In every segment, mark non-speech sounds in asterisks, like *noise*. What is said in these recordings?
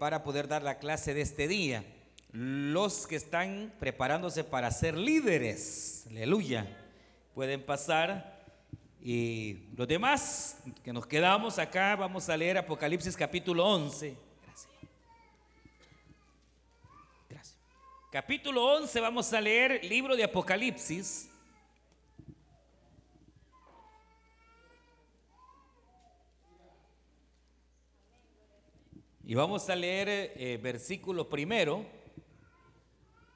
para poder dar la clase de este día. Los que están preparándose para ser líderes, aleluya, pueden pasar. Y los demás que nos quedamos acá, vamos a leer Apocalipsis capítulo 11. Gracias. Gracias. Capítulo 11 vamos a leer libro de Apocalipsis. Y vamos a leer eh, versículo primero,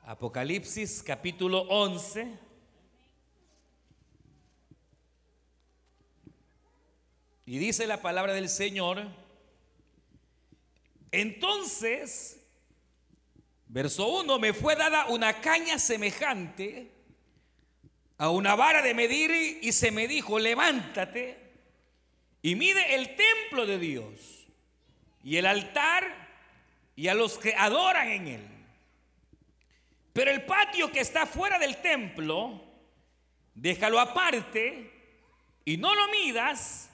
Apocalipsis capítulo 11. Y dice la palabra del Señor, entonces, verso 1, me fue dada una caña semejante a una vara de medir y se me dijo, levántate y mide el templo de Dios y el altar y a los que adoran en él. Pero el patio que está fuera del templo, déjalo aparte y no lo midas,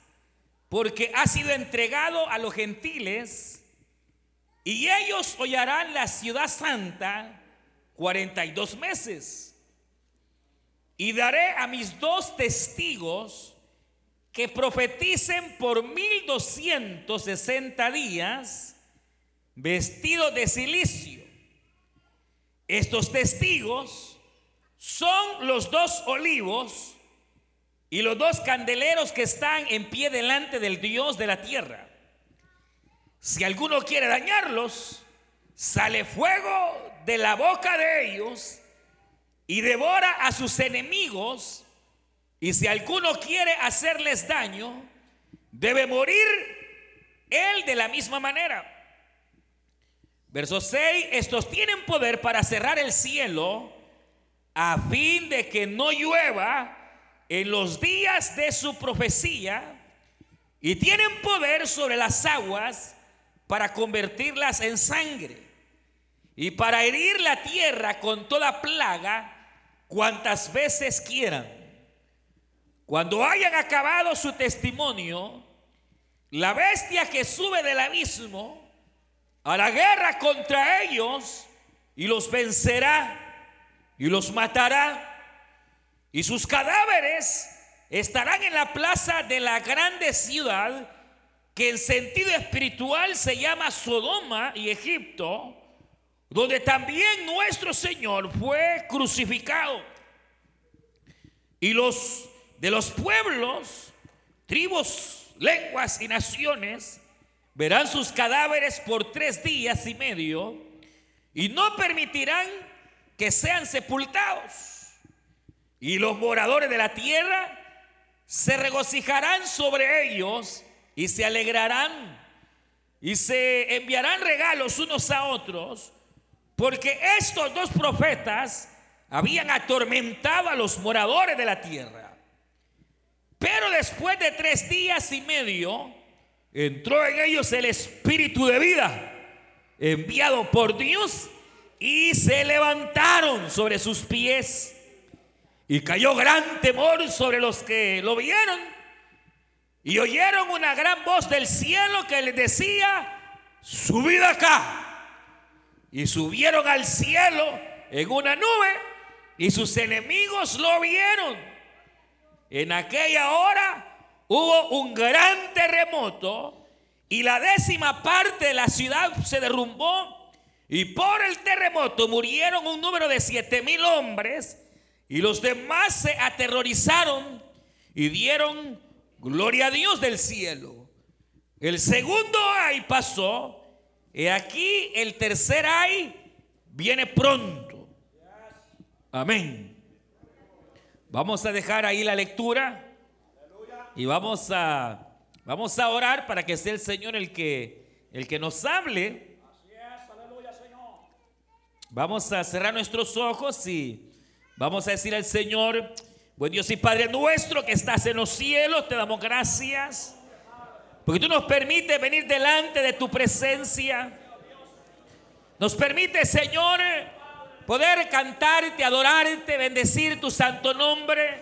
porque ha sido entregado a los gentiles y ellos hollarán la ciudad santa 42 meses. Y daré a mis dos testigos que profeticen por 1260 días vestidos de silicio. Estos testigos son los dos olivos y los dos candeleros que están en pie delante del Dios de la tierra. Si alguno quiere dañarlos, sale fuego de la boca de ellos y devora a sus enemigos y si alguno quiere hacerles daño, debe morir él de la misma manera. Verso 6, estos tienen poder para cerrar el cielo a fin de que no llueva en los días de su profecía y tienen poder sobre las aguas para convertirlas en sangre y para herir la tierra con toda plaga cuantas veces quieran. Cuando hayan acabado su testimonio, la bestia que sube del abismo a la guerra contra ellos y los vencerá y los matará. Y sus cadáveres estarán en la plaza de la grande ciudad que en sentido espiritual se llama Sodoma y Egipto, donde también nuestro Señor fue crucificado. Y los de los pueblos, tribus, lenguas y naciones verán sus cadáveres por tres días y medio y no permitirán que sean sepultados. Y los moradores de la tierra se regocijarán sobre ellos y se alegrarán y se enviarán regalos unos a otros, porque estos dos profetas habían atormentado a los moradores de la tierra. Pero después de tres días y medio, entró en ellos el espíritu de vida enviado por Dios y se levantaron sobre sus pies. Y cayó gran temor sobre los que lo vieron. Y oyeron una gran voz del cielo que les decía, subid acá. Y subieron al cielo en una nube y sus enemigos lo vieron en aquella hora hubo un gran terremoto y la décima parte de la ciudad se derrumbó y por el terremoto murieron un número de siete mil hombres y los demás se aterrorizaron y dieron gloria a Dios del cielo. El segundo ay pasó y aquí el tercer ay viene pronto. Amén. Vamos a dejar ahí la lectura y vamos a, vamos a orar para que sea el Señor el que, el que nos hable. Vamos a cerrar nuestros ojos y vamos a decir al Señor, buen Dios y Padre nuestro que estás en los cielos, te damos gracias. Porque tú nos permites venir delante de tu presencia. Nos permite, Señor, poder cantarte, adorarte, bendecir tu santo nombre,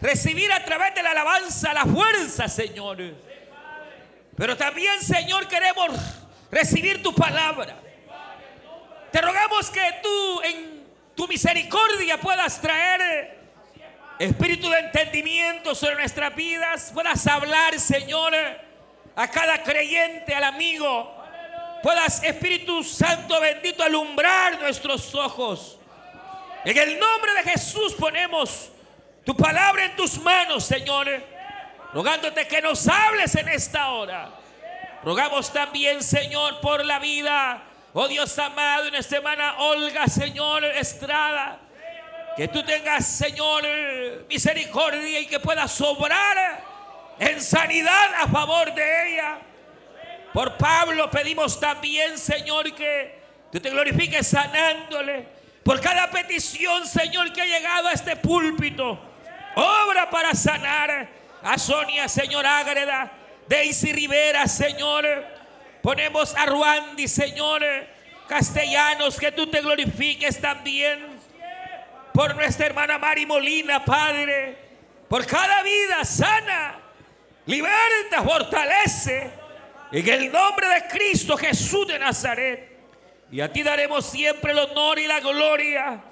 recibir a través de la alabanza la fuerza, Señor. Pero también, Señor, queremos recibir tu palabra. Te rogamos que tú en tu misericordia puedas traer espíritu de entendimiento sobre nuestras vidas, puedas hablar, Señor, a cada creyente, al amigo, puedas, Espíritu Santo bendito, alumbrar nuestros ojos. En el nombre de Jesús ponemos tu palabra en tus manos, Señor, rogándote que nos hables en esta hora. Rogamos también, Señor, por la vida, oh Dios amado, en esta semana, Olga, Señor, Estrada. Que tú tengas, Señor, misericordia y que puedas sobrar en sanidad a favor de ella. Por Pablo pedimos también, Señor, que tú te glorifiques sanándole. Por cada petición, Señor, que ha llegado a este púlpito. Obra para sanar a Sonia, Señor Ágreda, Daisy Rivera, Señor. Ponemos a Ruandi, Señor, castellanos, que tú te glorifiques también. Por nuestra hermana Mari Molina, Padre. Por cada vida sana, liberta, fortalece. En el nombre de Cristo Jesús de Nazaret. Y a ti daremos siempre el honor y la gloria.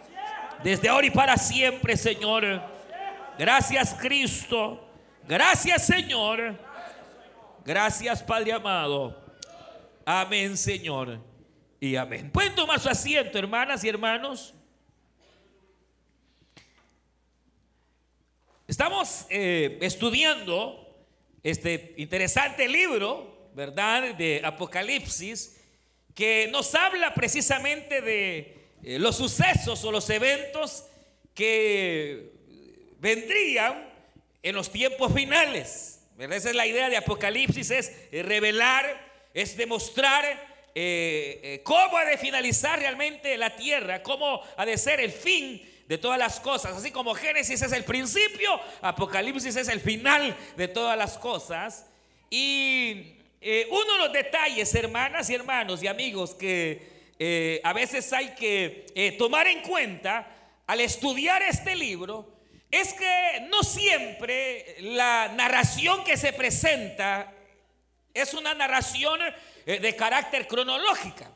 Desde ahora y para siempre, Señor. Gracias, Cristo. Gracias, Señor. Gracias, Padre amado. Amén, Señor. Y amén. Pueden tomar su asiento, hermanas y hermanos. Estamos eh, estudiando este interesante libro ¿verdad? De Apocalipsis, que nos habla precisamente de eh, los sucesos o los eventos que vendrían en los tiempos finales. Esa es la idea de Apocalipsis, es eh, revelar, es demostrar eh, cómo ha de finalizar realmente la tierra, cómo ha de ser el fin de todas las cosas. Así como Génesis es el principio, Apocalipsis es el final de todas las cosas. Y eh, uno de los detalles, hermanas y hermanos y amigos, que eh, a veces hay que eh, tomar en cuenta al estudiar este libro, es que no siempre la narración que se presenta es una narración de carácter cronológica.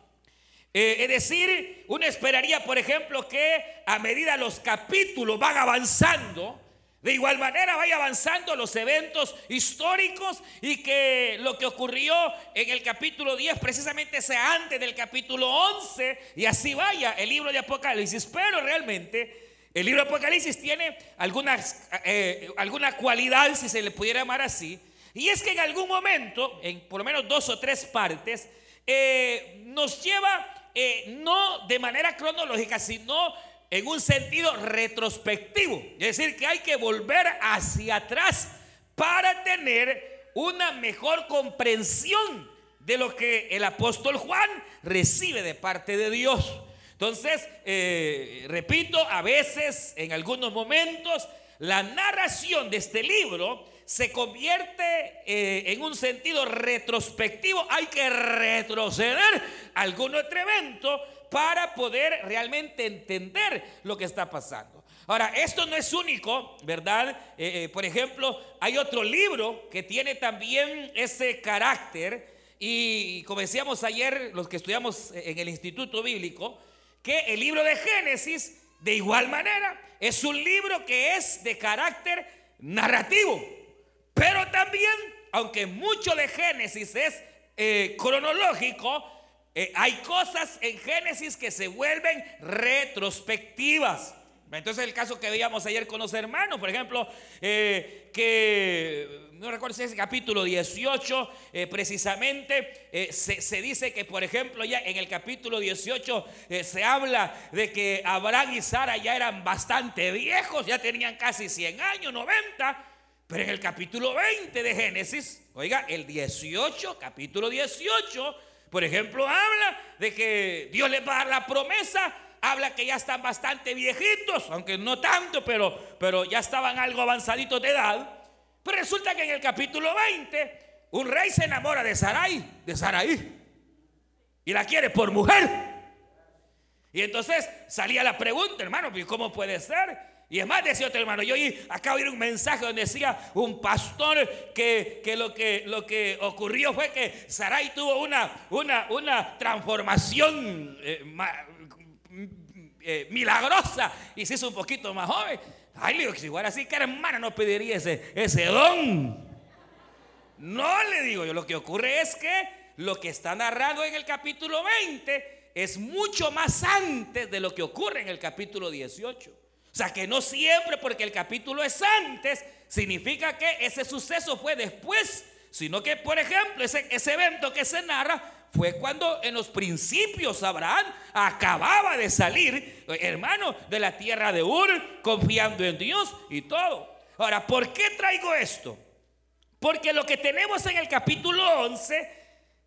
es decir, uno esperaría, por ejemplo, que a medida los capítulos van avanzando, de igual manera vaya avanzando los eventos históricos y que lo que ocurrió en el capítulo 10 precisamente sea antes del capítulo 11 y así vaya el libro de Apocalipsis. Pero realmente el libro de Apocalipsis tiene algunas, eh, alguna cualidad, si se le pudiera llamar así, y es que en algún momento, en por lo menos dos o tres partes, eh, nos lleva eh, no de manera cronológica, sino en un sentido retrospectivo. Es decir, que hay que volver hacia atrás para tener una mejor comprensión de lo que el apóstol Juan recibe de parte de Dios. Entonces, eh, repito, a veces, en algunos momentos, la narración de este libro se convierte eh, en un sentido retrospectivo. Hay que retroceder algún otro evento para poder realmente entender lo que está pasando. Ahora, esto no es único, ¿verdad? Eh, eh, por ejemplo, hay otro libro que tiene también ese carácter y como decíamos ayer, los que estudiamos en el Instituto Bíblico, que el libro de Génesis, de igual manera, es un libro que es de carácter narrativo, pero también, aunque mucho de Génesis es eh, cronológico, eh, hay cosas en Génesis que se vuelven retrospectivas. Entonces el caso que veíamos ayer con los hermanos, por ejemplo, eh, que no recuerdo si es el capítulo 18, eh, precisamente se, dice que, por ejemplo, ya en el capítulo 18 se habla de que Abraham y Sara ya eran bastante viejos, ya tenían casi 100 años, 90, pero en el capítulo 20 de Génesis, oiga, el 18, capítulo 18, por ejemplo, habla de que Dios les va a dar la promesa, habla que ya están bastante viejitos, aunque no tanto, pero, pero ya estaban algo avanzaditos de edad. Pero resulta que en el capítulo 20, un rey se enamora de Sarai, de Sarai, y la quiere por mujer. Y entonces salía la pregunta, hermano, ¿cómo puede ser? Y es más, decía otro hermano, yo acabo de oír un mensaje donde decía un pastor que, lo, que lo que ocurrió fue que Sarai tuvo una, una, una transformación eh, eh, milagrosa y se hizo un poquito más joven. Ay, le digo que si fuera así, que hermana no pediría ese, ese don. No le digo yo, lo que ocurre es que lo que está narrado en el capítulo 20 es mucho más antes de lo que ocurre en el capítulo 18. Sea que no siempre porque el capítulo es antes, significa que ese suceso fue después, sino que, por ejemplo, ese, ese evento que se narra fue cuando en los principios Abraham acababa de salir, hermano, de la tierra de Ur, confiando en Dios y todo. Ahora, ¿por qué traigo esto? Porque lo que tenemos en el capítulo 11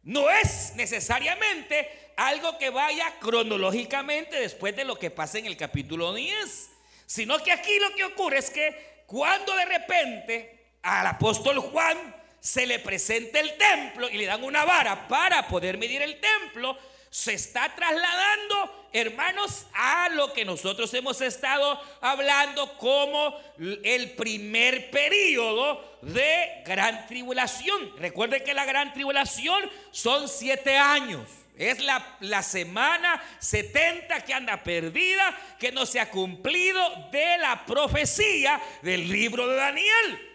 no es necesariamente algo que vaya cronológicamente después de lo que pasa en el capítulo 10. Sino que aquí lo que ocurre es que cuando de repente al apóstol Juan se le presenta el templo y le dan una vara para poder medir el templo, se está trasladando, hermanos, a lo que nosotros hemos estado hablando como el primer periodo de gran tribulación. Recuerden que la gran tribulación son siete años. Es la, semana 70 que anda perdida, que no se ha cumplido de la profecía del libro de Daniel.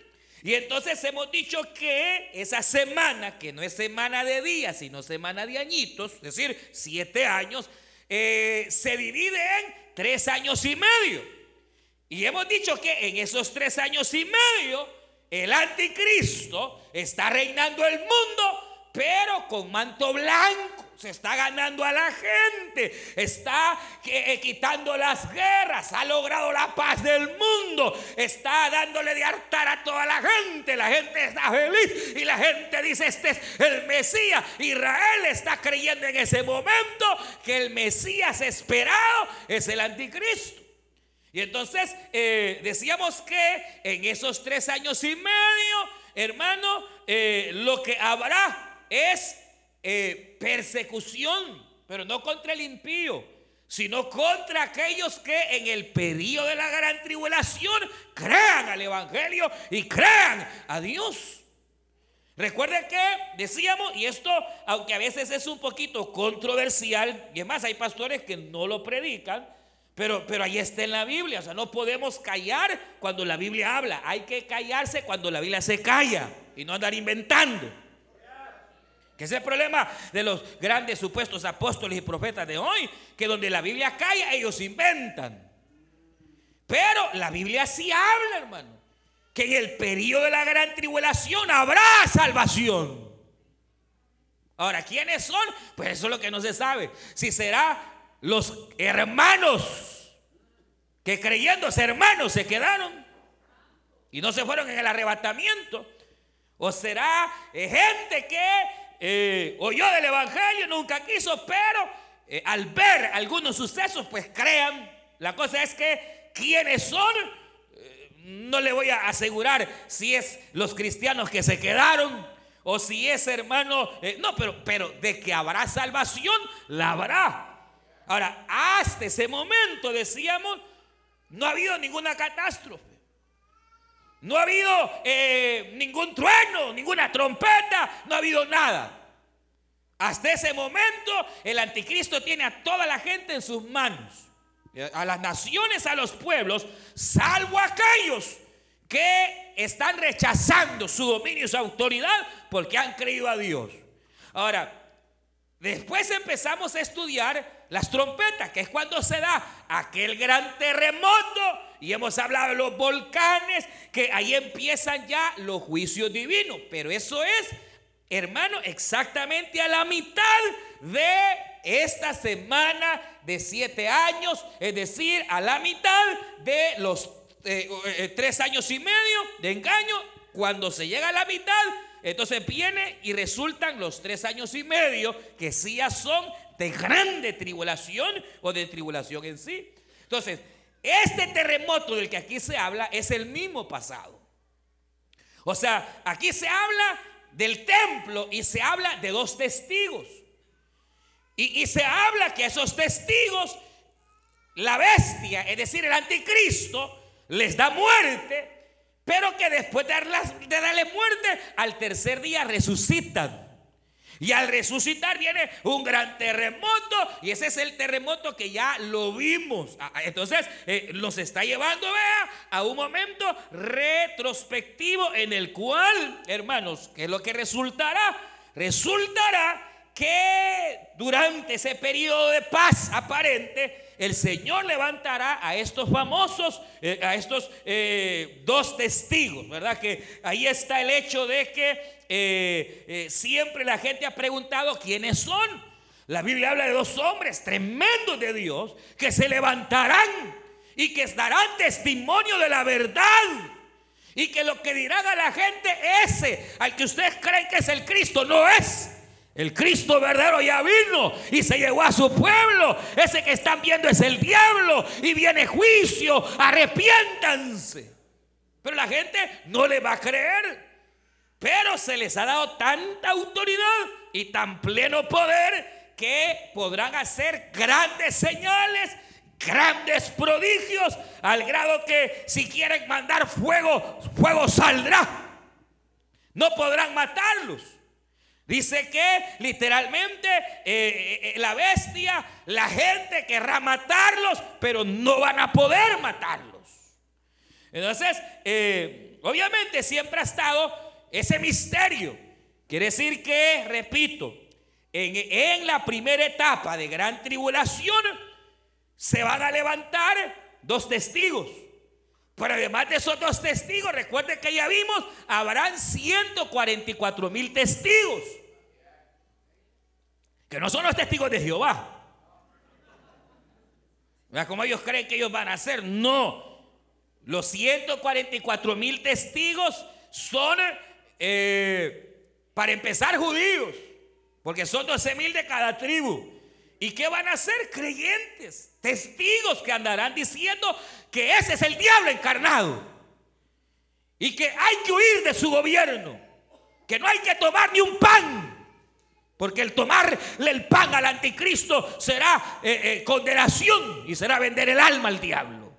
Y entonces hemos dicho que esa semana, que no es semana de días, sino semana de añitos, es decir, siete años, eh, se divide en tres años y medio. Y hemos dicho que en esos tres años y medio, el anticristo está reinando el mundo, pero con manto blanco se está ganando a la gente, está eh, quitando las guerras, ha logrado la paz del mundo, está dándole de hartar a toda la gente, la gente está feliz y la gente dice, este es el Mesías. Israel está creyendo en ese momento que el Mesías esperado es el anticristo. Y entonces eh, decíamos que en esos tres años y medio, hermano, eh, lo que habrá es eh, persecución, pero no contra el impío, sino contra aquellos que en el periodo de la gran tribulación crean al Evangelio y crean a Dios. Recuerden que decíamos, y esto, aunque a veces es un poquito controversial, y es más, hay pastores que no lo predican, pero, pero ahí está en la Biblia. O sea, no podemos callar cuando la Biblia habla. Hay que callarse cuando la Biblia se calla y no andar inventando. Que es el problema de los grandes supuestos apóstoles y profetas de hoy, que donde la Biblia calla, ellos inventan. Pero la Biblia sí habla, hermano, que en el periodo de la gran tribulación habrá salvación. Ahora, ¿quiénes son? Pues eso es lo que no se sabe. Si será los hermanos que creyendo ser hermanos se quedaron y no se fueron en el arrebatamiento. O será gente que eh, oyó del Evangelio, nunca quiso, pero eh, al ver algunos sucesos, pues crean. La cosa es que quienes son, eh, no le voy a asegurar si es los cristianos que se quedaron o si es hermano, no, pero, pero de que habrá salvación, la habrá. Ahora, hasta ese momento decíamos, no ha habido ninguna catástrofe. No ha habido eh, ningún trueno, ninguna trompeta, no ha habido nada. Hasta ese momento el anticristo tiene a toda la gente en sus manos, a las naciones, a los pueblos, salvo a aquellos que están rechazando su dominio y su autoridad porque han creído a Dios. Ahora, después empezamos a estudiar las trompetas, que es cuando se da aquel gran terremoto y hemos hablado de los volcanes, que ahí empiezan ya los juicios divinos. Pero eso es, hermano, exactamente a la mitad de esta semana de siete años, es decir, a la mitad de los eh, eh, tres años y medio de engaño. Cuando se llega a la mitad, entonces viene y resultan los tres años y medio que sí ya son de grande tribulación o de tribulación en sí. Entonces, este terremoto del que aquí se habla es el mismo pasado. O sea, aquí se habla del templo y se habla de dos testigos. Y, se habla que esos testigos, la bestia, es decir, el anticristo, les da muerte, pero que después de, de darle muerte, al tercer día resucitan. Y al resucitar viene un gran terremoto y ese es el terremoto que ya lo vimos. Ah, ah, entonces eh, nos está llevando a un momento retrospectivo en el cual, hermanos, ¿qué es lo que resultará? Resultará que durante ese periodo de paz aparente, el Señor levantará a estos famosos, eh, a estos eh, dos testigos, ¿verdad? Que ahí está el hecho de que eh, siempre la gente ha preguntado quiénes son. La Biblia habla de dos hombres tremendos de Dios que se levantarán y que darán testimonio de la verdad. Y que lo que dirán a la gente, ese al que ustedes creen que es el Cristo, no es. El Cristo verdadero ya vino y se llegó a su pueblo. Ese que están viendo es el diablo y viene juicio. Arrepiéntanse. Pero la gente no le va a creer. Pero se les ha dado tanta autoridad y tan pleno poder que podrán hacer grandes señales, grandes prodigios, al grado que si quieren mandar fuego, fuego saldrá. No podrán matarlos. Dice que literalmente eh, eh, eh, la bestia, la gente querrá matarlos, pero no van a poder matarlos. Entonces, obviamente siempre ha estado ese misterio. Quiere decir que, repito, en, en la primera etapa de gran tribulación se van a levantar dos testigos. Pero además de esos dos testigos, recuerden que ya vimos, habrán 144 mil testigos. Que no son los testigos de Jehová. Como ellos creen que ellos van a hacer. No. Los 144 mil testigos son, eh, para empezar, judíos. Porque son 12 mil de cada tribu. ¿Y qué van a hacer? Creyentes, testigos que andarán diciendo que ese es el diablo encarnado. Y que hay que huir de su gobierno. Que no hay que tomar ni un pan. Porque el tomarle el pan al anticristo será eh, eh, condenación y será vender el alma al diablo.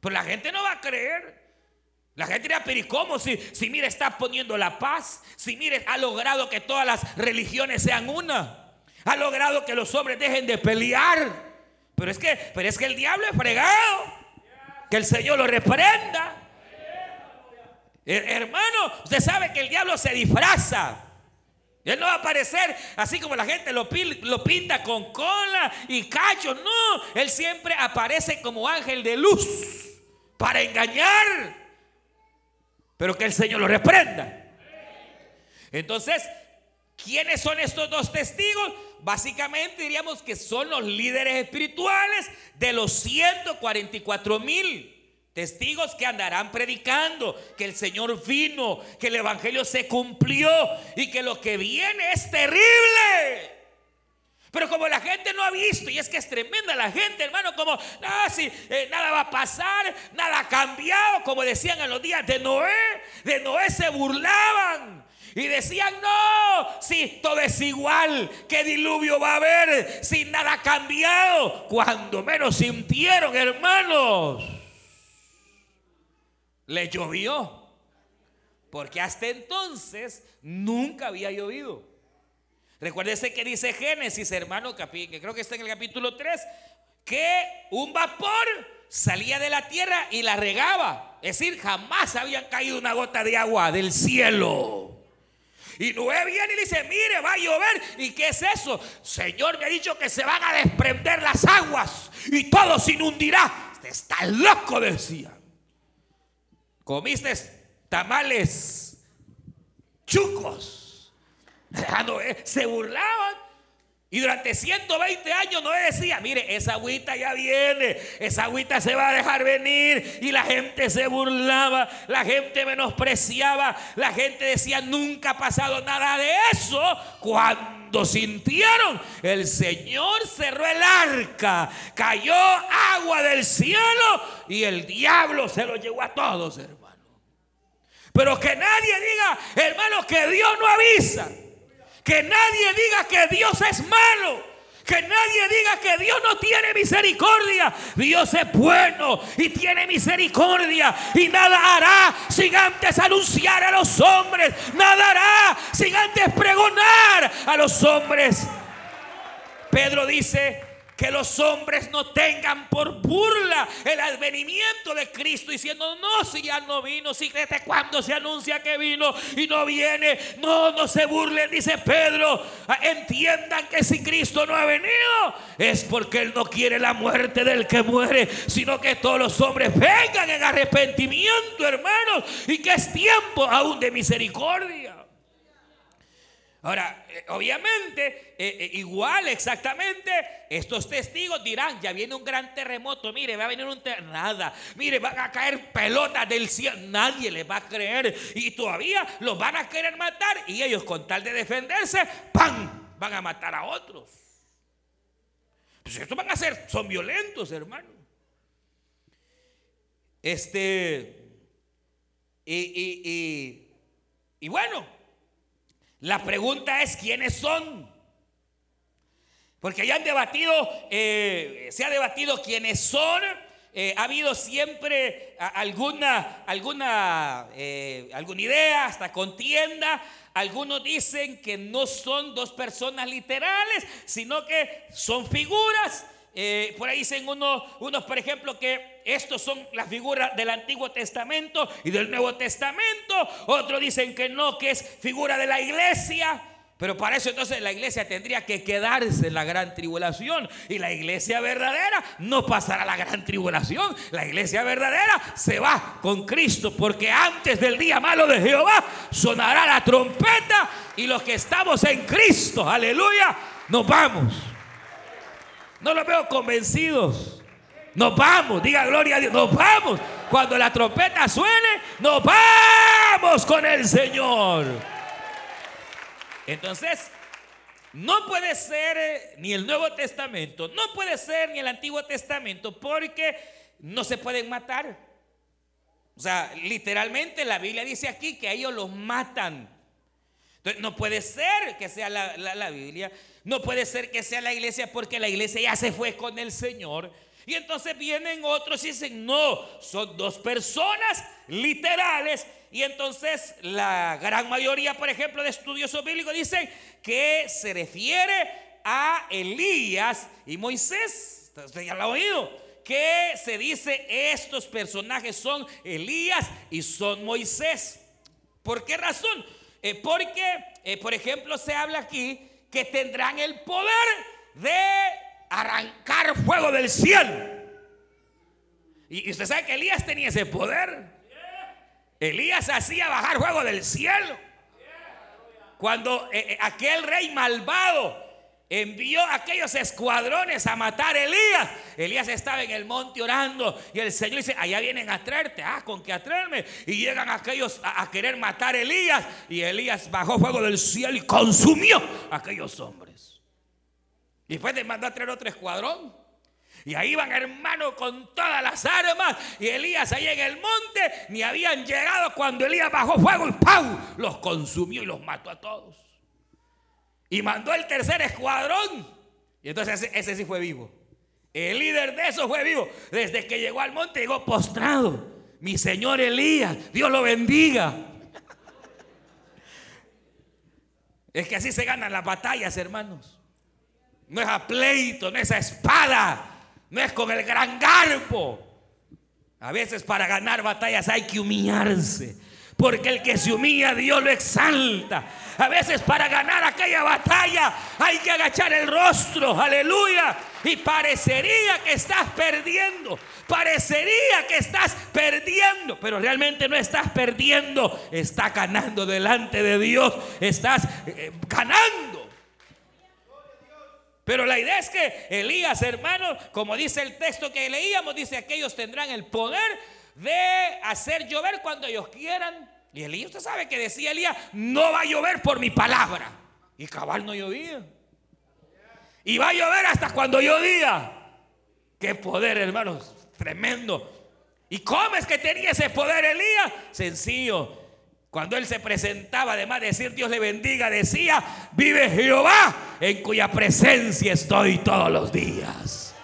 Pero la gente no va a creer. La gente dirá, pero ¿y cómo? Si, si mire, está poniendo la paz. Si mire, ha logrado que todas las religiones sean una. Ha logrado que los hombres dejen de pelear. Pero es que, pero es que el diablo es fregado. Que el Señor lo reprenda. hermano, usted sabe que el diablo se disfraza. Él no va a aparecer así como la gente lo, lo, pinta con cola y cacho. No, Él siempre aparece como ángel de luz para engañar. Pero que el Señor lo reprenda. Entonces, ¿quiénes son estos dos testigos? Básicamente diríamos que son los líderes espirituales de los 144 mil. Testigos que andarán predicando que el Señor vino, que el Evangelio se cumplió y que lo que viene es terrible. Pero como la gente no ha visto, y es que es tremenda la gente, hermano, como, nada, si, eh, nada va a pasar, nada ha cambiado, como decían en los días de Noé, de Noé se burlaban. Y decían, no, si todo es igual, ¿qué diluvio va a haber si nada ha cambiado? Cuando menos sintieron, hermanos le llovió. Porque hasta entonces nunca había llovido. Recuérdese que dice Génesis, hermano, que creo que está en el capítulo 3, que un vapor salía de la tierra y la regaba. Es decir, jamás había caído una gota de agua del cielo. Y Noé viene y le dice, mire, va a llover. ¿Y qué es eso? Señor me ha dicho que se van a desprender las aguas y todo se inundirá. está loco, decía comiste tamales chucos. Se burlaban. Y durante 120 años Noé decía, mire, esa agüita ya viene, esa agüita se va a dejar venir. Y la gente se burlaba, la gente menospreciaba, la gente decía, nunca ha pasado nada de eso. Cuando sintieron, el Señor cerró el arca, cayó agua del cielo y el diablo se lo llevó a todos, hermano. Pero que nadie diga, hermano, que Dios no avisa. Que nadie diga que Dios es malo. Que nadie diga que Dios no tiene misericordia. Dios es bueno y tiene misericordia. Y nada hará sin antes anunciar a los hombres. Nada hará sin antes pregonar a los hombres. Pedro dice, que los hombres no tengan por burla el advenimiento de Cristo diciendo, no, si ya no vino, si desde cuando se anuncia que vino y no viene, no, no se burlen, dice Pedro, ah, entiendan que si Cristo no ha venido es porque Él no quiere la muerte del que muere, sino que todos los hombres vengan en arrepentimiento, hermanos, y que es tiempo aún de misericordia. Ahora, eh, obviamente, eh, eh, igual exactamente, estos testigos dirán, ya viene un gran terremoto, mire, va a venir un terremoto, nada, mire, van a caer pelotas del cielo, nadie les va a creer y todavía los van a querer matar y ellos con tal de defenderse, ¡pam!, van a matar a otros. Pues estos van a ser, son violentos, hermano. Este, y, y, y, y bueno, la pregunta es quiénes son. Porque ya han debatido, eh, se ha debatido quiénes son. Eh, ha habido siempre alguna, alguna, eh, alguna idea, hasta contienda. Algunos dicen que no son dos personas literales, sino que son figuras. Eh, por ahí dicen unos, unos, por ejemplo, que estos son las figuras del Antiguo Testamento y del Nuevo Testamento. Otros dicen que no, que es figura de la iglesia. Pero para eso entonces la iglesia tendría que quedarse en la gran tribulación. Y la iglesia verdadera no pasará la gran tribulación. La iglesia verdadera se va con Cristo. Porque antes del día malo de Jehová sonará la trompeta. Y los que estamos en Cristo, aleluya, nos vamos. No los veo convencidos. Nos vamos, diga gloria a Dios, nos vamos. Cuando la trompeta suene, nos vamos con el Señor. Entonces, no puede ser eh, ni el Nuevo Testamento, no puede ser ni el Antiguo Testamento, porque no se pueden matar. O sea, literalmente la Biblia dice aquí que ellos los matan. Entonces, no puede ser que sea la, la Biblia. No puede ser que sea la iglesia porque la iglesia ya se fue con el Señor. Y entonces vienen otros y dicen, no, son dos personas literales. Y entonces la gran mayoría, por ejemplo, de estudiosos bíblicos dicen que se refiere a Elías y Moisés. Usted ya lo ha oído. Que se dice estos personajes son Elías y son Moisés. ¿Por qué razón? Eh, porque, eh, por ejemplo, se habla aquí que tendrán el poder de arrancar fuego del cielo. Y usted sabe que Elías tenía ese poder. Elías hacía bajar fuego del cielo. Cuando eh, eh, aquel rey malvado envió aquellos escuadrones a matar a Elías. Elías estaba en el monte orando y el Señor dice, allá vienen a traerte, ah, con que atraerme. Y llegan aquellos a, querer matar a Elías y Elías bajó fuego del cielo y consumió a aquellos hombres. Y después le mandó a traer otro escuadrón. Y ahí van hermanos con todas las armas. Y Elías ahí en el monte ni habían llegado cuando Elías bajó fuego y ¡pau! Los consumió y los mató a todos. Y mandó el tercer escuadrón. Y entonces ese, sí fue vivo. El líder de eso fue vivo. Desde que llegó al monte llegó postrado. Mi señor Elías, Dios lo bendiga. Es que así se ganan las batallas, hermanos. No es a pleito, no es a espada, no es con el gran garpo. A veces para ganar batallas hay que humillarse. Porque el que se humilla, Dios lo exalta. A veces para ganar aquella batalla hay que agachar el rostro, aleluya. Y parecería que estás perdiendo, parecería que estás perdiendo, pero realmente no estás perdiendo, estás ganando delante de Dios, estás eh, ganando. Pero la idea es que Elías, hermano, como dice el texto que leíamos, dice que ellos tendrán el poder de hacer llover cuando ellos quieran. Y Elías, usted sabe que decía Elías, no va a llover por mi palabra. Y cabal no llovía. Y va a llover hasta cuando yo diga. Qué poder, hermanos, tremendo. ¿Y cómo es que tenía ese poder Elías? Sencillo. Cuando él se presentaba, además de decir Dios le bendiga, decía, vive Jehová, en cuya presencia estoy todos los días.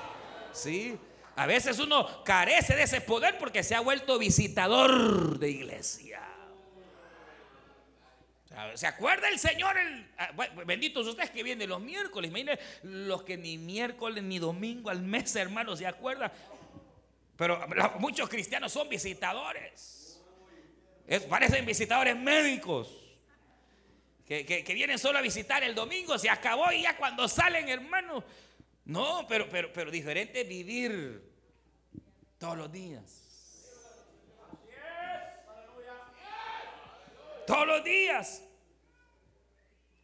¿Sí? A veces uno carece de ese poder porque se ha vuelto visitador de iglesia. ¿Se acuerda el Señor? Ah, benditos ustedes que vienen los miércoles. Miren, los que ni miércoles ni domingo al mes, *laughs* hermanos, ¿se acuerdan? Pero muchos cristianos son visitadores. parecen visitadores médicos. Que, vienen solo a visitar el domingo, se acabó y ya cuando salen, hermanos. No, pero, pero, pero diferente vivir todos los días. Todos los días.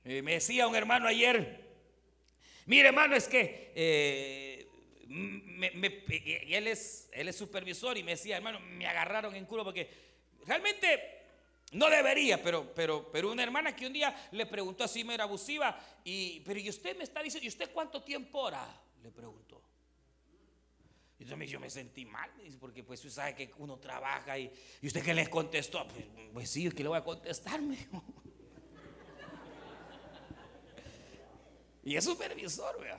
Eh, me decía un hermano ayer, mire hermano, es que eh, él, es, él es supervisor y me decía, hermano, me agarraron en culo porque realmente no debería, pero, pero, pero una hermana que un día le preguntó así, me era abusiva, y, pero y usted me está diciendo, ¿y usted cuánto tiempo ora? Le preguntó. Y entonces yo me sentí mal, porque pues usted sabe que uno trabaja y, y usted que les contestó, pues, pues sí, es que le voy a contestar, *laughs* me Y es supervisor, vea.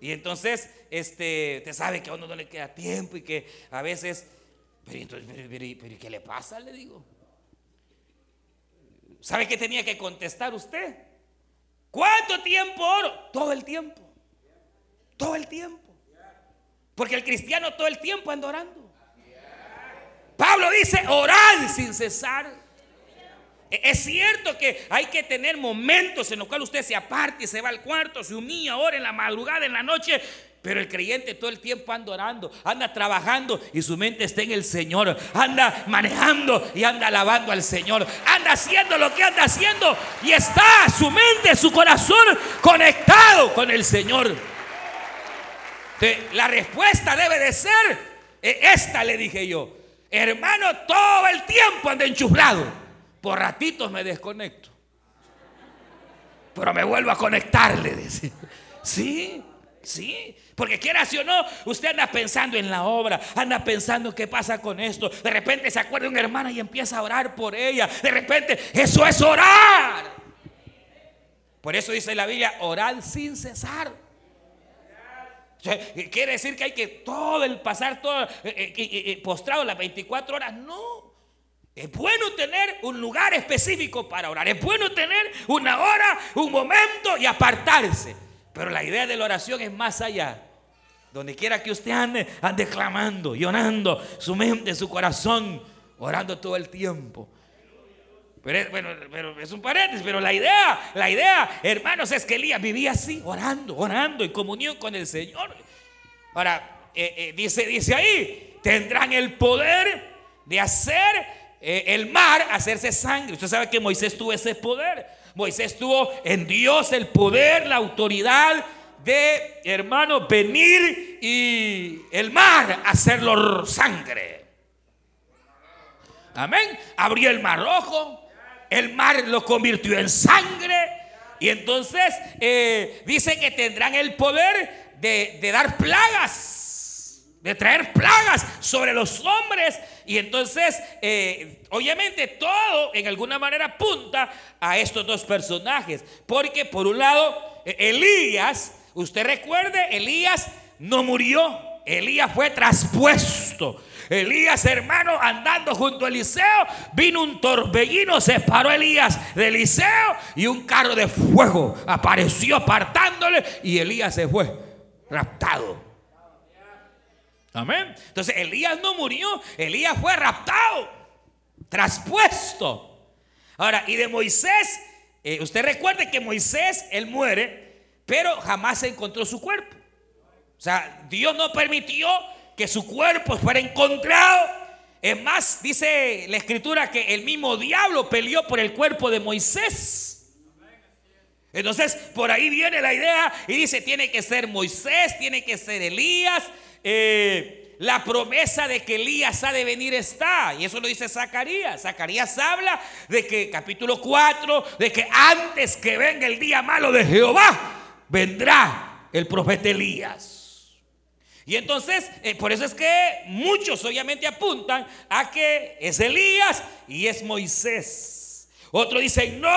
Y entonces, este, te sabe que a uno no le queda tiempo y que a veces, pero entonces, pero, ¿qué le pasa? Le digo. ¿Sabe qué tenía que contestar usted? ¿Cuánto tiempo oro? Todo el tiempo. Todo el tiempo. Porque el cristiano todo el tiempo anda orando. Pablo dice, orad sin cesar. E-, es cierto que hay que tener momentos en los cuales usted se aparte se va al cuarto, se humilla, ahora en la madrugada, en la noche. Pero el creyente todo el tiempo anda orando, anda trabajando y su mente está en el Señor. Anda manejando y anda alabando al Señor. Anda haciendo lo que anda haciendo y está su mente, su corazón conectado con el Señor. La respuesta debe de ser, e-, esta le dije yo, hermano, todo el tiempo anda enchuflado. Por ratitos me desconecto. Pero me vuelvo a conectarle. Sí, sí. Porque quiera o no, usted anda pensando en la obra, anda pensando qué pasa con esto. De repente se acuerda una hermana y empieza a orar por ella. De repente, eso es orar. Por eso dice la Biblia, orar sin cesar. Quiere decir que hay que todo el pasar todo eh, eh, postrado las 24 horas. No. Es bueno tener un lugar específico para orar. Es bueno tener una hora, un momento y apartarse. Pero la idea de la oración es más allá. Donde quiera que usted ande, ande clamando, llorando, su mente, su corazón, orando todo el tiempo. Pero bueno, pero es un paréntesis, pero la idea, la idea, hermanos, es que Elías vivía así, orando, orando, en comunión con el Señor. Ahora, eh, eh, dice, dice ahí, tendrán el poder de hacer eh, el mar hacerse sangre. Usted sabe que Moisés tuvo ese poder. Moisés tuvo en Dios el poder, la autoridad de, hermano, venir y el mar hacerlo sangre. Amén. Abrió el mar rojo, el mar lo convirtió en sangre. Y entonces eh, dice que tendrán el poder de, dar plagas de traer plagas sobre los hombres. Y entonces, eh, obviamente, todo en alguna manera apunta a estos dos personajes. Porque por un lado, e-, Elías, usted recuerde, Elías no murió, Elías fue traspuesto. Elías, hermano, andando junto a Eliseo, vino un torbellino, se paró Elías de Eliseo y un carro de fuego apareció apartándole y Elías se fue raptado. Amén. Entonces Elías no murió, Elías fue raptado, traspuesto. Ahora, y de Moisés, eh, usted recuerde que Moisés, él muere, pero jamás se encontró su cuerpo. O sea, Dios no permitió que su cuerpo fuera encontrado. Es más, dice la escritura que el mismo diablo peleó por el cuerpo de Moisés. Entonces, por ahí viene la idea y dice, tiene que ser Moisés, tiene que ser Elías, eh, la promesa de que Elías ha de venir está. Y eso lo dice Zacarías. Zacarías habla de que, capítulo 4, de que antes que venga el día malo de Jehová, vendrá el profeta Elías. Y entonces, eh, por eso es que muchos obviamente apuntan a que es Elías y es Moisés. Otros dicen, no,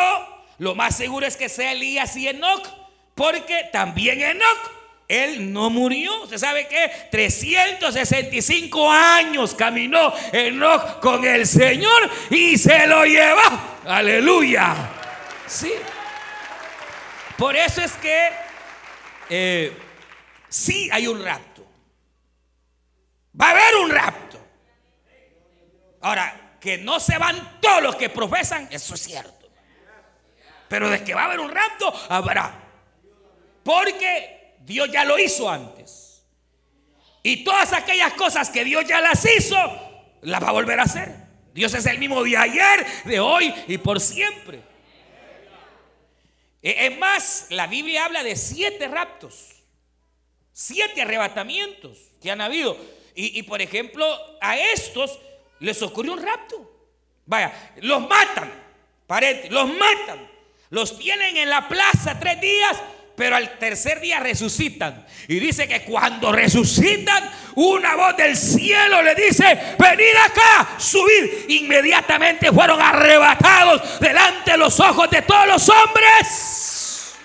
lo más seguro es que sea Elías y Enoch, porque también Enoch, él no murió. ¿Se sabe que 365 años caminó Enoch con el Señor y se lo llevó. Aleluya. Sí. Por eso es que eh, sí hay un rapto. Va a haber un rapto. Ahora, que no se van todos los que profesan, eso es cierto. Pero de que va a haber un rapto, habrá. Porque Dios ya lo hizo antes. Y todas aquellas cosas que Dios ya las hizo, las va a volver a hacer. Dios es el mismo de ayer, de hoy y por siempre. E, es más, la Biblia habla de siete raptos, siete arrebatamientos que han habido. Y, por ejemplo, a estos les ocurrió un rapto. Vaya, los matan, parete, los matan. Los tienen en la plaza tres días, pero al tercer día resucitan. Y dice que cuando resucitan, una voz del cielo le dice, venid acá, subid. Inmediatamente fueron arrebatados delante de los ojos de todos los hombres.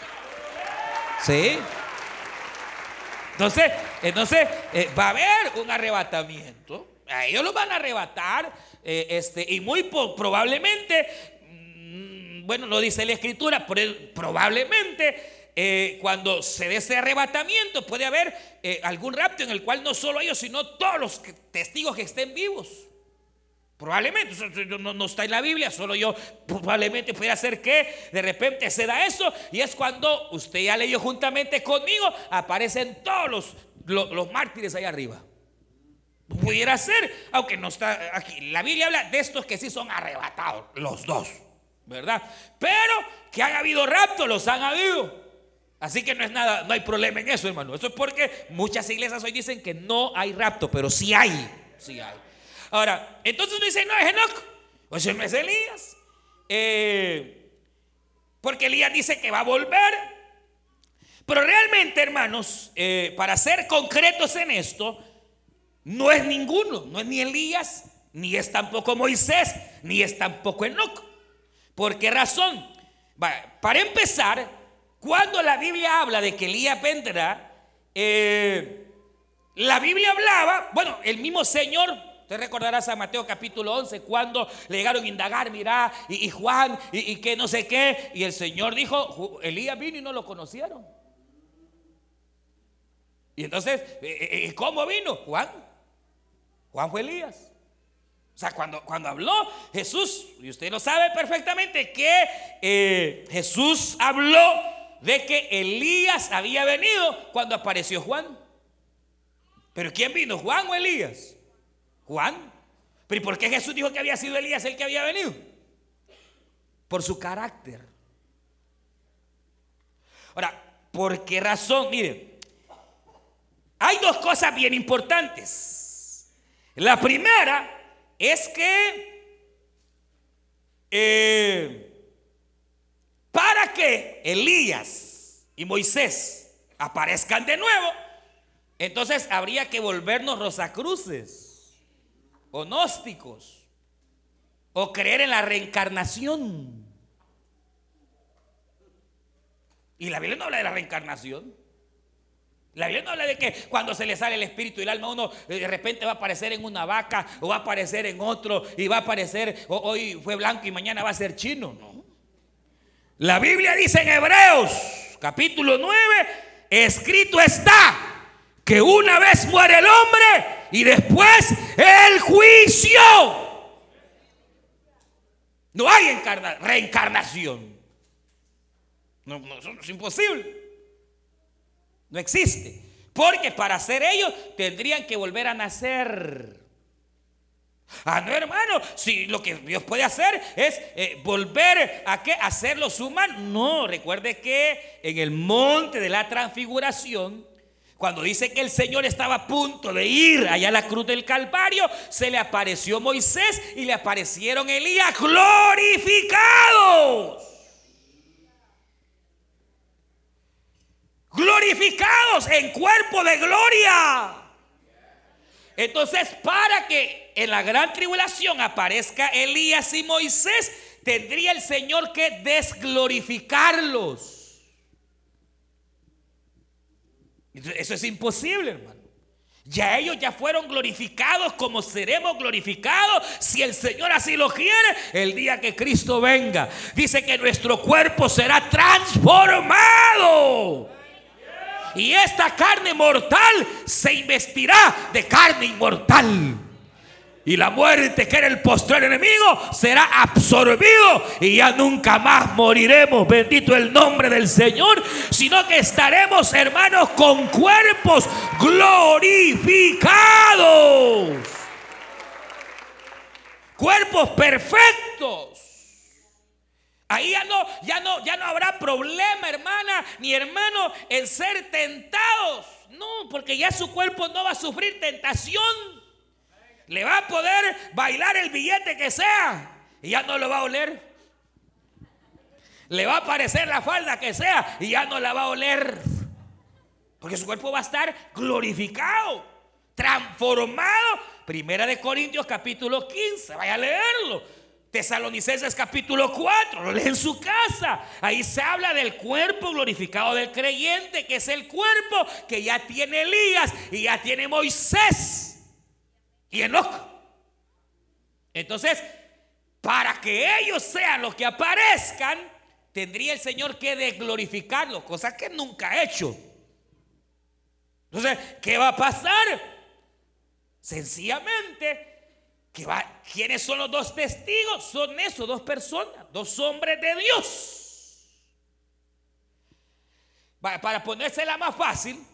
¿Sí? Entonces, entonces eh, va a haber un arrebatamiento. Ellos los van a arrebatar. Eh, este, y muy probablemente, mm, bueno, lo dice la escritura, probablemente eh, cuando se dé ese arrebatamiento puede haber algún rapto en el cual no solo ellos, sino todos los testigos que estén vivos. Probablemente, no, no, está en la Biblia, solo yo probablemente puede ser que de repente se da eso y es cuando usted ya leyó juntamente conmigo, aparecen todos los, los, mártires ahí arriba. Pudiera ser, aunque no está aquí. La Biblia habla de estos que sí son arrebatados, los dos, ¿verdad? Pero que han habido raptos, los han habido. Así que no es nada, no hay problema en eso, hermano. Eso es porque muchas iglesias hoy dicen que no hay rapto, pero sí hay, sí hay. Ahora, entonces uno dice, no es Enoch, o sea, no es Elías. Eh, porque Elías dice que va a volver. Pero realmente, hermanos, eh, para ser concretos en esto, no es ninguno, no es ni Elías, ni es tampoco Moisés, ni es tampoco Enoch. ¿Por qué razón? para empezar, cuando la Biblia habla de que Elías vendrá, eh, la Biblia hablaba, bueno, el mismo Señor Usted recordará San Mateo capítulo 11 cuando le llegaron a indagar, mira, y, Juan, y, que no sé qué. Y el Señor dijo, Elías vino y no lo conocieron. Y entonces, eh, eh, eh, ¿cómo vino? Juan. Juan fue Elías. O sea, cuando, cuando habló Jesús, y usted lo sabe perfectamente, que Jesús habló de que Elías había venido cuando apareció Juan. Pero ¿quién vino? ¿Juan o Elías? Juan. ¿Pero por qué Jesús dijo que había sido Elías el que había venido? Por su carácter. Ahora, ¿por qué razón? Mire, hay dos cosas bien importantes. La primera es que eh, para que Elías y Moisés aparezcan de nuevo, entonces habría que volvernos rosacruces o gnósticos, o creer en la reencarnación. Y la Biblia no habla de la reencarnación. La Biblia no habla de que cuando se le sale el espíritu y el alma uno eh, de repente va a aparecer en una vaca o va a aparecer en otro y va a aparecer, hoy fue blanco y mañana va a ser chino. No. La Biblia dice en Hebreos capítulo 9, escrito está que una vez muere el hombre y después el juicio. No hay reencarnación. No, es imposible. No existe. Porque para ser ellos tendrían que volver a nacer. Ah, no, hermano, si lo que Dios puede hacer es eh, volver a qué? Hacerlos humanos. No, recuerde que en el monte de la transfiguración cuando dice que el Señor estaba a punto de ir allá a la cruz del Calvario, se le apareció Moisés y le aparecieron Elías glorificados. Glorificados en cuerpo de gloria. Entonces, para que en la gran tribulación aparezca Elías y Moisés, tendría el Señor que desglorificarlos. Eso es imposible, hermano. Ya ellos ya fueron glorificados como seremos glorificados si el Señor así lo quiere el día que Cristo venga. Dice que nuestro cuerpo será transformado. Y esta carne mortal se investirá de carne inmortal. Y la muerte, que era el postrer enemigo, será absorbido y ya nunca más moriremos. Bendito el nombre del Señor, sino que estaremos, hermanos, con cuerpos glorificados. Cuerpos perfectos. Ahí ya no, ya no, ya no habrá problema, hermana, ni hermano, en ser tentados. No, porque ya su cuerpo no va a sufrir tentación. Le va a poder bailar el billete que sea y ya no lo va a oler. Le va a aparecer la falda que sea y ya no la va a oler. Porque su cuerpo va a estar glorificado, transformado. Primera de Corintios capítulo 15, vaya a leerlo. Tesalonicenses capítulo 4, lo lee en su casa. Ahí se habla del cuerpo glorificado del creyente, que es el cuerpo que ya tiene Elías y ya tiene Moisés y Enoch. Entonces, para que ellos sean los que aparezcan, tendría el Señor que desglorificarlos, cosa que nunca ha hecho. Entonces, ¿qué va a pasar? Sencillamente, ¿quiénes son los dos testigos? Son esos, dos personas, dos hombres de Dios. Para ponérsela más fácil,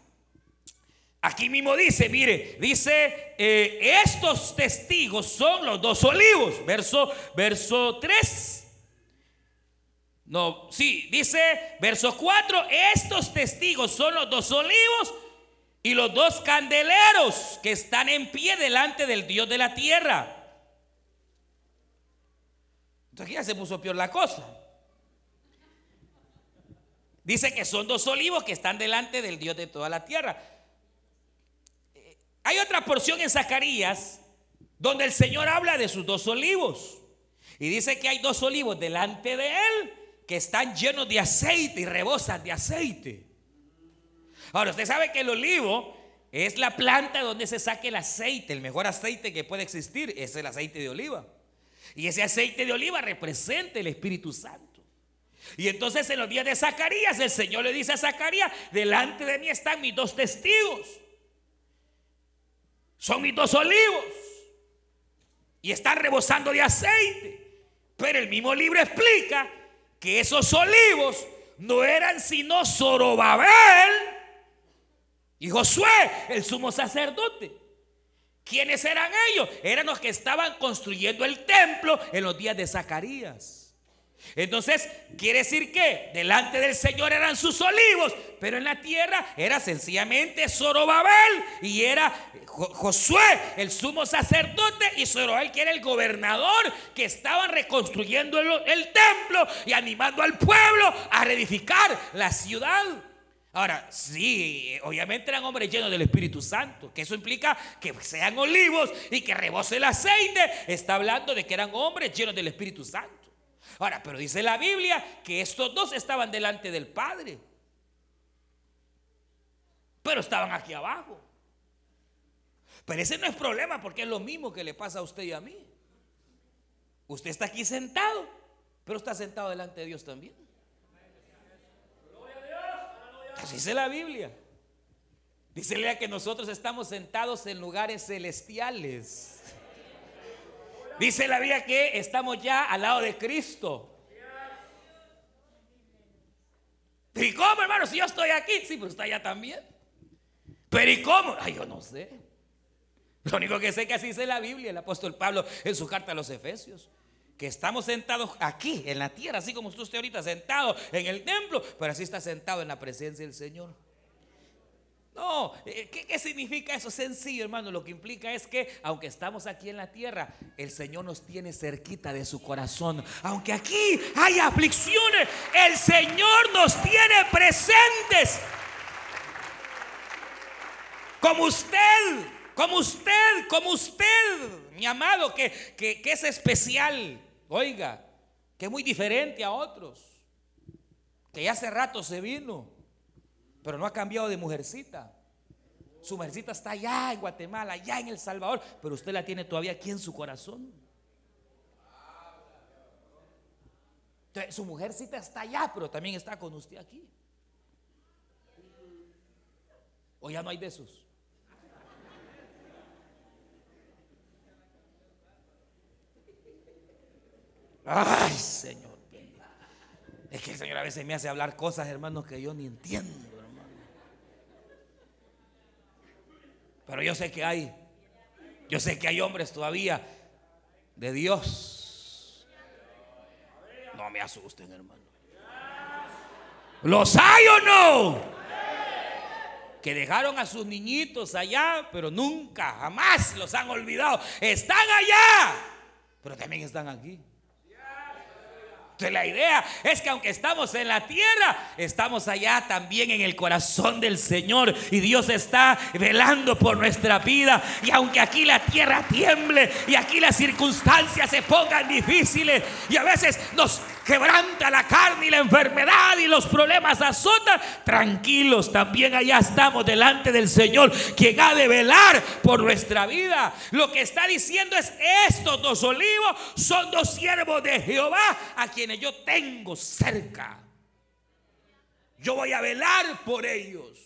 Aquí mismo dice, mire, dice, eh, estos testigos son los dos olivos. Verso, verso 3. No, sí, dice, verso 4, estos testigos son los dos olivos y los dos candeleros que están en pie delante del Dios de la tierra. Entonces aquí ya se puso peor la cosa. Dice que son dos olivos que están delante del Dios de toda la tierra. Hay otra porción en Zacarías donde el Señor habla de sus dos olivos. Y dice que hay dos olivos delante de él que están llenos de aceite y rebosan de aceite. Ahora, usted sabe que el olivo es la planta donde se saca el aceite, el mejor aceite que puede existir es el aceite de oliva. Y ese aceite de oliva representa el Espíritu Santo. Y entonces en los días de Zacarías, el Señor le dice a Zacarías, delante de mí están mis dos testigos. Son mis dos olivos. Y están rebosando de aceite. Pero el mismo libro explica que esos olivos no eran sino Zorobabel y Josué, el sumo sacerdote. ¿Quiénes eran ellos? Eran los que estaban construyendo el templo en los días de Zacarías. Entonces, quiere decir que delante del Señor eran sus olivos, pero en la tierra era sencillamente Zorobabel y era Josué, el sumo sacerdote, y Zorobabel, que era el gobernador, que estaban reconstruyendo el, templo y animando al pueblo a reedificar la ciudad. Ahora, sí, obviamente eran hombres llenos del Espíritu Santo, que eso implica que sean olivos y que rebose el aceite. Está hablando de que eran hombres llenos del Espíritu Santo. Ahora, pero dice la Biblia que estos dos estaban delante del Padre. Pero estaban aquí abajo. Pero ese no es problema porque es lo mismo que le pasa a usted y a mí. Usted está aquí sentado, pero está sentado delante de Dios también. Así dice la Biblia. Dice que nosotros estamos sentados en lugares celestiales. Dice la Biblia que estamos ya al lado de Cristo. ¿Y cómo, hermano? Si yo estoy aquí, sí, pero está allá también. Pero ¿y cómo? Ay, yo no sé. Lo único que sé que así dice la Biblia, el apóstol Pablo en su carta a los Efesios. Que estamos sentados aquí en la tierra, así como usted ahorita sentado en el templo, pero así está sentado en la presencia del Señor. No, eh, ¿qué, significa eso? Sencillo, hermano. Lo que implica es que, aunque estamos aquí en la tierra, el Señor nos tiene cerquita de su corazón. Aunque aquí hay aflicciones, el Señor nos tiene presentes. Como usted Como usted, como usted, mi amado, que, que, que es especial. Oiga, que es muy diferente a otros. Que ya hace rato se vino, pero no ha cambiado de mujercita. Su mujercita está allá en Guatemala, allá en El Salvador, pero usted la tiene todavía aquí en su corazón. Su mujercita está allá, pero también está con usted aquí. O ya no hay de esos. Ay, Señor. Es que el Señor a veces me hace hablar cosas, hermanos, que yo ni entiendo, hermano. Pero yo sé que hay, yo sé que hay hombres todavía de Dios. No me asusten, hermano. ¿Los hay o no? Que dejaron a sus niñitos allá, pero nunca, jamás los han olvidado. Están allá, pero también están aquí la idea es que aunque estamos en la tierra, estamos allá también en el corazón del Señor. Y Dios está velando por nuestra vida. Y aunque aquí la tierra tiemble y aquí las circunstancias se pongan difíciles y a veces nos quebranta la carne y la enfermedad y los problemas azotan, tranquilos, también allá estamos delante del Señor, quien ha de velar por nuestra vida. Lo que está diciendo es, estos dos olivos son dos siervos de Jehová a quienes yo tengo cerca. Yo voy a velar por ellos,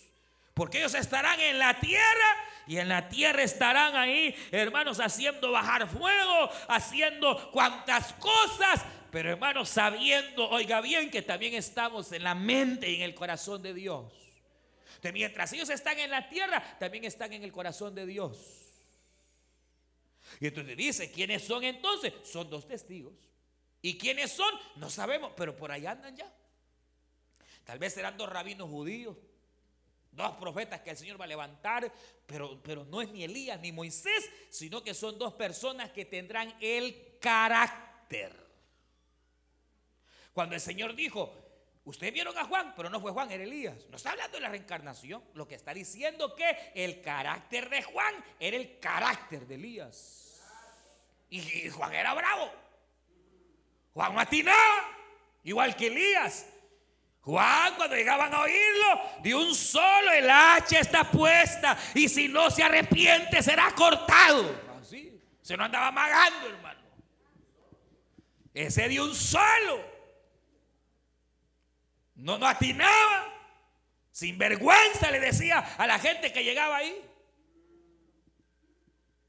porque ellos estarán en la tierra y en la tierra estarán ahí, hermanos, haciendo bajar fuego, haciendo cuantas cosas pero hermanos, sabiendo, oiga bien, que también estamos en la mente y en el corazón de Dios. Que mientras ellos están en la tierra, también están en el corazón de Dios. Y entonces dice, ¿quiénes son entonces? Son dos testigos. ¿Y quiénes son? No sabemos, pero por ahí andan ya. Tal vez serán dos rabinos judíos, dos profetas que el Señor va a levantar, pero, pero no es ni Elías ni Moisés, sino que son dos personas que tendrán el carácter cuando el Señor dijo, ustedes vieron a Juan, pero no fue Juan, era Elías. No está hablando de la reencarnación. Lo que está diciendo que el carácter de Juan era el carácter de Elías. Y, Juan era bravo. Juan matinaba, igual que Elías. Juan, cuando llegaban a oírlo, de un solo el hacha está puesta y si no se arrepiente será cortado. Así, se no andaba amagando, hermano. Ese de un solo. No, no atinaba. Sin vergüenza le decía a la gente que llegaba ahí.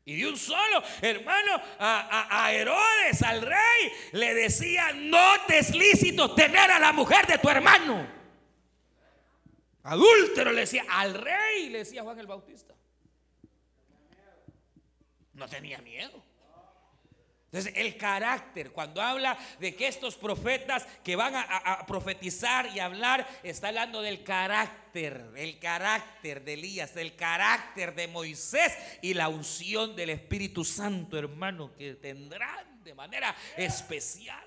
Y de un solo, hermano, a, Herodes, al rey, le decía, no te es lícito tener a la mujer de tu hermano. Adúltero le decía, al rey le decía Juan el Bautista. No tenía miedo. Entonces, el carácter, cuando habla de que estos profetas que van a, profetizar y hablar, está hablando del carácter, el carácter de Elías, el carácter de Moisés y la unción del Espíritu Santo, hermano, que tendrán de manera especial.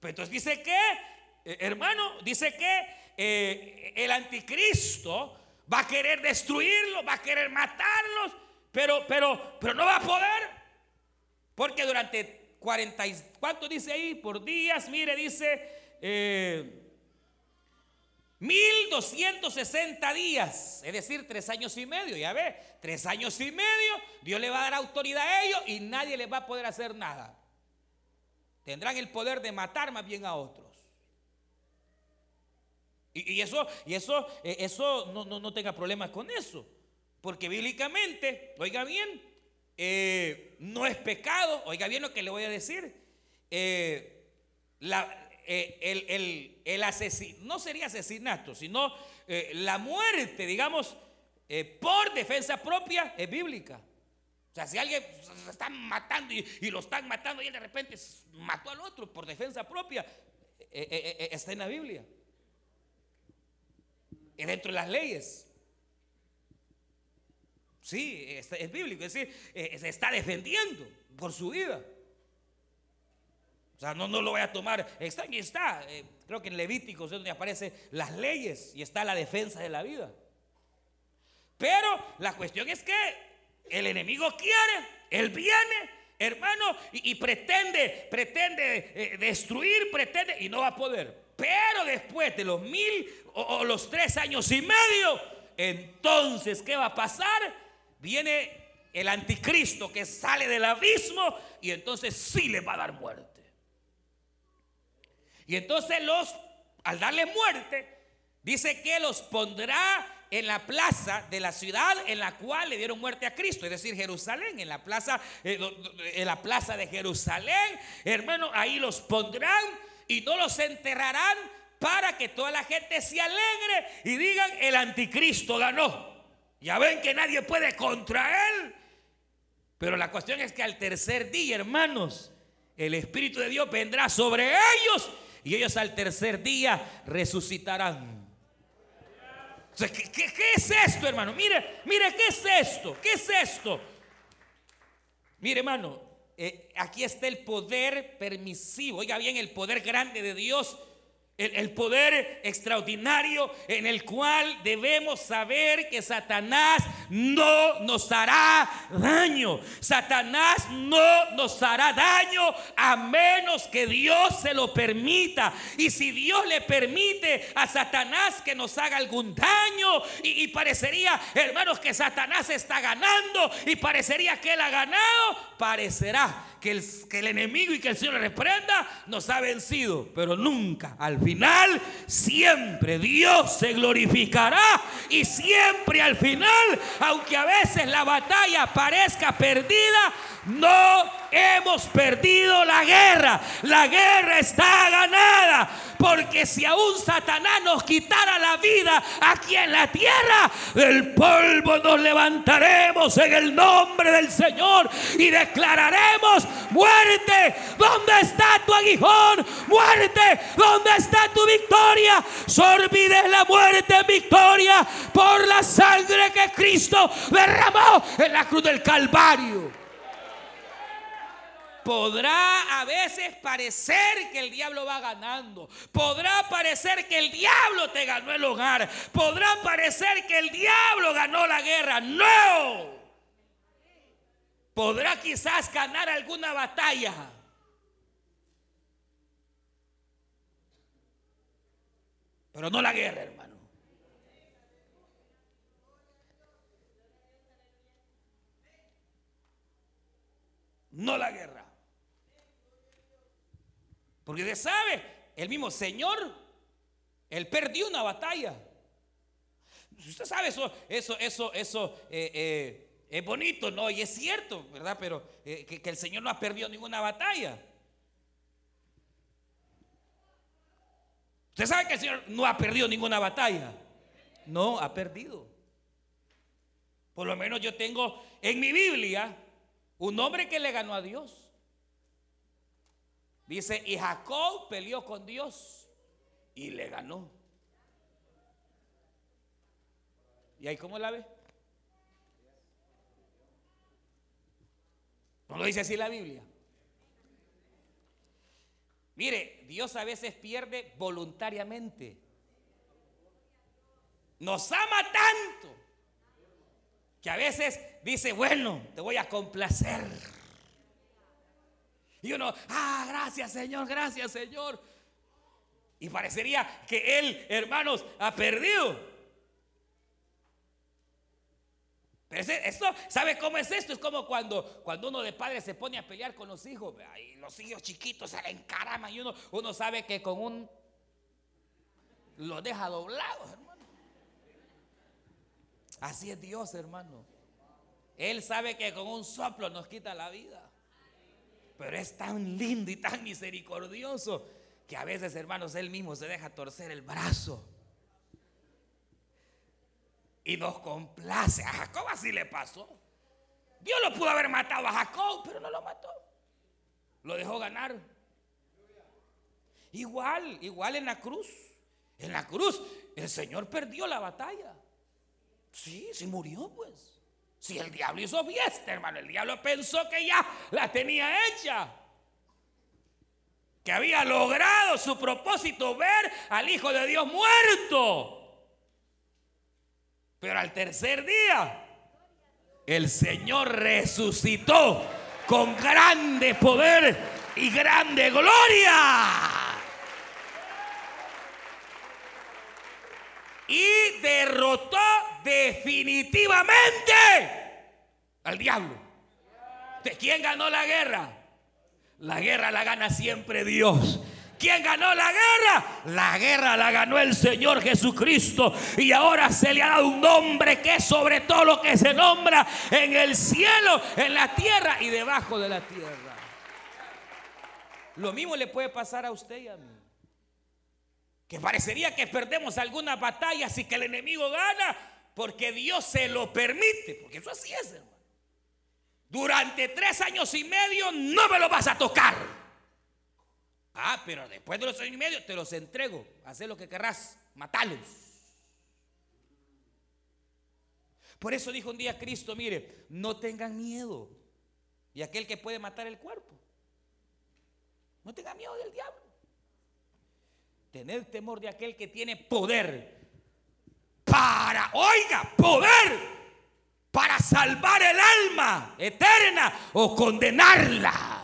Pero entonces dice que, eh, hermano, dice que eh, el anticristo va a querer destruirlos, va a querer matarlos, pero, pero, pero no va a poder. Porque durante 40, ¿cuánto dice ahí? Por días, mire, dice eh, 1260 días, es decir, tres años y medio, ya ve, tres años y medio, Dios le va a dar autoridad a ellos y nadie les va a poder hacer nada. Tendrán el poder de matar más bien a otros. Y, eso, y eso, eh, eso no, no, no tenga problemas con eso. Porque bíblicamente, oiga bien, eh, no es pecado, oiga bien lo que le voy a decir, eh, eh, el, asesino, no sería asesinato, sino la muerte, digamos, por defensa propia es bíblica. O sea, si alguien se está matando y, lo están matando y de repente mató al otro por defensa propia, está en la Biblia. Es dentro de las leyes. Sí, es, bíblico, es decir, eh, se está defendiendo por su vida. O sea, no, no lo voy a tomar. Está, aquí está. Eh, creo que en Levíticos es donde aparecen las leyes y está la defensa de la vida. Pero la cuestión es que el enemigo quiere, él viene, hermano, y, pretende, pretende eh, destruir, pretende, y no va a poder. Pero después de los mil o, los tres años y medio, entonces, ¿qué va a pasar? Viene el anticristo que sale del abismo y entonces sí le va a dar muerte. Y entonces los, al darle muerte, dice que los pondrá en la plaza de la ciudad en la cual le dieron muerte a Cristo, es decir, Jerusalén, en la plaza, eh, en la plaza de Jerusalén, hermano, ahí los pondrán y no los enterrarán para que toda la gente se alegre y digan, el anticristo ganó. Ya ven que nadie puede contra él. Pero la cuestión es que al tercer día, hermanos, el Espíritu de Dios vendrá sobre ellos y ellos al tercer día resucitarán. ¿qué, es esto, hermano? Mire, mire, ¿qué es esto? ¿Qué es esto? Mire, hermano, eh, aquí está el poder permisivo. Oiga bien, el poder grande de Dios el, poder extraordinario en el cual debemos saber que Satanás no nos hará daño. Satanás no nos hará daño a menos que Dios se lo permita. Y si Dios le permite a Satanás que nos haga algún daño y, parecería, hermanos, que Satanás está ganando y parecería que él ha ganado, parecerá que el, que el enemigo y que el Señor le reprenda nos ha vencido. Pero nunca al final siempre Dios se glorificará. Y siempre al final, aunque a veces la batalla parezca perdida, no hemos perdido la guerra. La guerra está ganada. Porque si aún Satanás nos quitara la vida aquí en la tierra, del polvo nos levantaremos en el nombre del Señor y declararemos muerte. ¿Dónde está tu aguijón? Muerte. ¿Dónde está tu victoria? Sorbides la muerte en victoria por la sangre que Cristo derramó en la cruz del Calvario. Podrá a veces parecer que el diablo va ganando. Podrá parecer que el diablo te ganó el hogar. Podrá parecer que el diablo ganó la guerra. No. Podrá quizás ganar alguna batalla. Pero no la guerra, hermano. No la guerra. Porque usted sabe, el mismo Señor, Él perdió una batalla. Usted sabe eso, eso, eso, eso eh, eh, es bonito, ¿no? Y es cierto, ¿verdad? Pero eh, que, que el Señor no ha perdido ninguna batalla. Usted sabe que el Señor no ha perdido ninguna batalla. No, ha perdido. Por lo menos yo tengo en mi Biblia un hombre que le ganó a Dios. Dice, y Jacob peleó con Dios y le ganó. ¿Y ahí cómo la ve? ¿No lo dice así la Biblia? Mire, Dios a veces pierde voluntariamente. Nos ama tanto que a veces dice, bueno, te voy a complacer. Y uno, ah, gracias Señor, gracias Señor. Y parecería que Él, hermanos, ha perdido. Pero esto, ¿sabe cómo es esto? Es como cuando, cuando uno de padre se pone a pelear con los hijos. Y los hijos chiquitos se le encaraman y uno, uno sabe que con un... Lo deja doblado, hermano. Así es Dios, hermano. Él sabe que con un soplo nos quita la vida. Pero es tan lindo y tan misericordioso que a veces, hermanos, Él mismo se deja torcer el brazo. Y nos complace. A Jacob así le pasó. Dios lo pudo haber matado a Jacob, pero no lo mató. Lo dejó ganar. Igual, igual en la cruz. En la cruz el Señor perdió la batalla. Sí, sí murió pues. Si el diablo hizo fiesta, hermano, el diablo pensó que ya la tenía hecha. Que había logrado su propósito, ver al Hijo de Dios muerto. Pero al tercer día, el Señor resucitó con grande poder y grande gloria. Y derrotó definitivamente al diablo. ¿De quién ganó la guerra? La guerra la gana siempre Dios. ¿Quién ganó la guerra? La guerra la ganó el Señor Jesucristo. Y ahora se le ha dado un nombre que es sobre todo lo que se nombra en el cielo, en la tierra y debajo de la tierra. Lo mismo le puede pasar a usted y a mí. Que parecería que perdemos alguna batalla si que el enemigo gana porque Dios se lo permite. Porque eso así es, hermano. Durante tres años y medio no me lo vas a tocar. Ah, pero después de los años y medio te los entrego. Haz lo que querrás. Matalos. Por eso dijo un día Cristo, mire, no tengan miedo y aquel que puede matar el cuerpo. No tengan miedo del diablo. Tener temor de aquel que tiene poder para, oiga, poder para salvar el alma eterna o condenarla.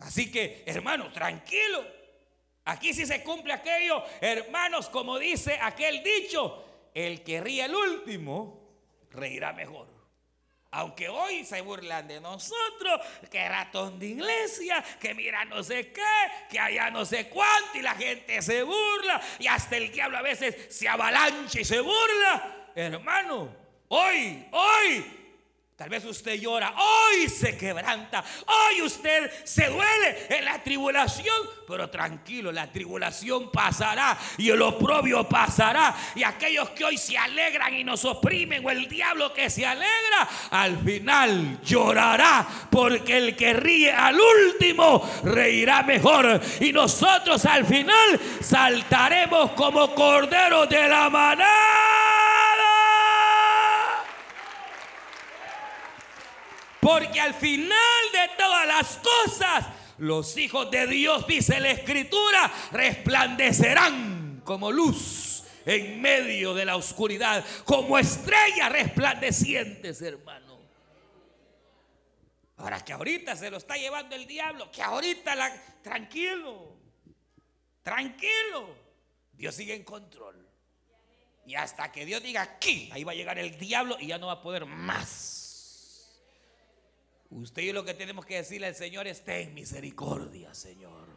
Así que, hermanos, tranquilo. Aquí sí se cumple aquello, hermanos, como dice aquel dicho, el que ríe el último, reirá mejor. Aunque hoy se burlan de nosotros, que ratón de iglesia, que mira no sé qué, que allá no sé cuánto, y la gente se burla, y hasta el diablo a veces se avalancha y se burla. Hermano, hoy, hoy Tal vez usted llora, hoy se quebranta, hoy usted se duele en la tribulación, pero tranquilo, la tribulación pasará y el oprobio pasará. Y aquellos que hoy se alegran y nos oprimen, o el diablo que se alegra, al final llorará, porque el que ríe al último reirá mejor. Y nosotros al final saltaremos como corderos de la manada. Porque al final de todas las cosas, los hijos de Dios, dice la escritura, resplandecerán como luz en medio de la oscuridad, como estrellas resplandecientes, hermano. Ahora que ahorita se lo está llevando el diablo, que ahorita la... Tranquilo, tranquilo. Dios sigue en control. Y hasta que Dios diga aquí, ahí va a llegar el diablo y ya no va a poder más. Usted y lo que tenemos que decirle al Señor es, ten misericordia, Señor.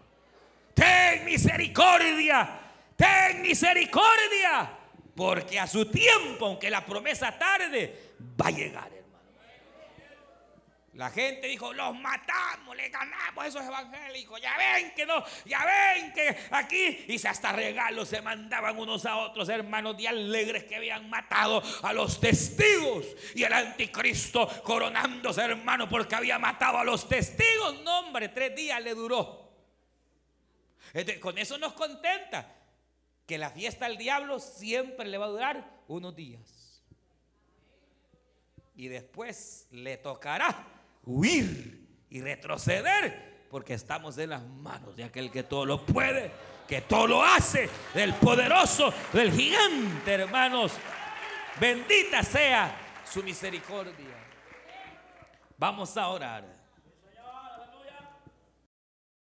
Ten misericordia, ten misericordia. Porque a su tiempo, aunque la promesa tarde, va a llegar. La gente dijo, los matamos, le ganamos a esos evangélicos. Ya ven que no, ya ven que aquí. Y hasta regalos se mandaban unos a otros hermanos de alegres que habían matado a los testigos. Y el anticristo coronándose hermano porque había matado a los testigos. No, hombre, tres días le duró. Este, con eso nos contenta que la fiesta al diablo siempre le va a durar unos días. Y después le tocará huir y retroceder, porque estamos en las manos de aquel que todo lo puede, que todo lo hace, del poderoso, del gigante, hermanos. Bendita sea su misericordia. Vamos a orar.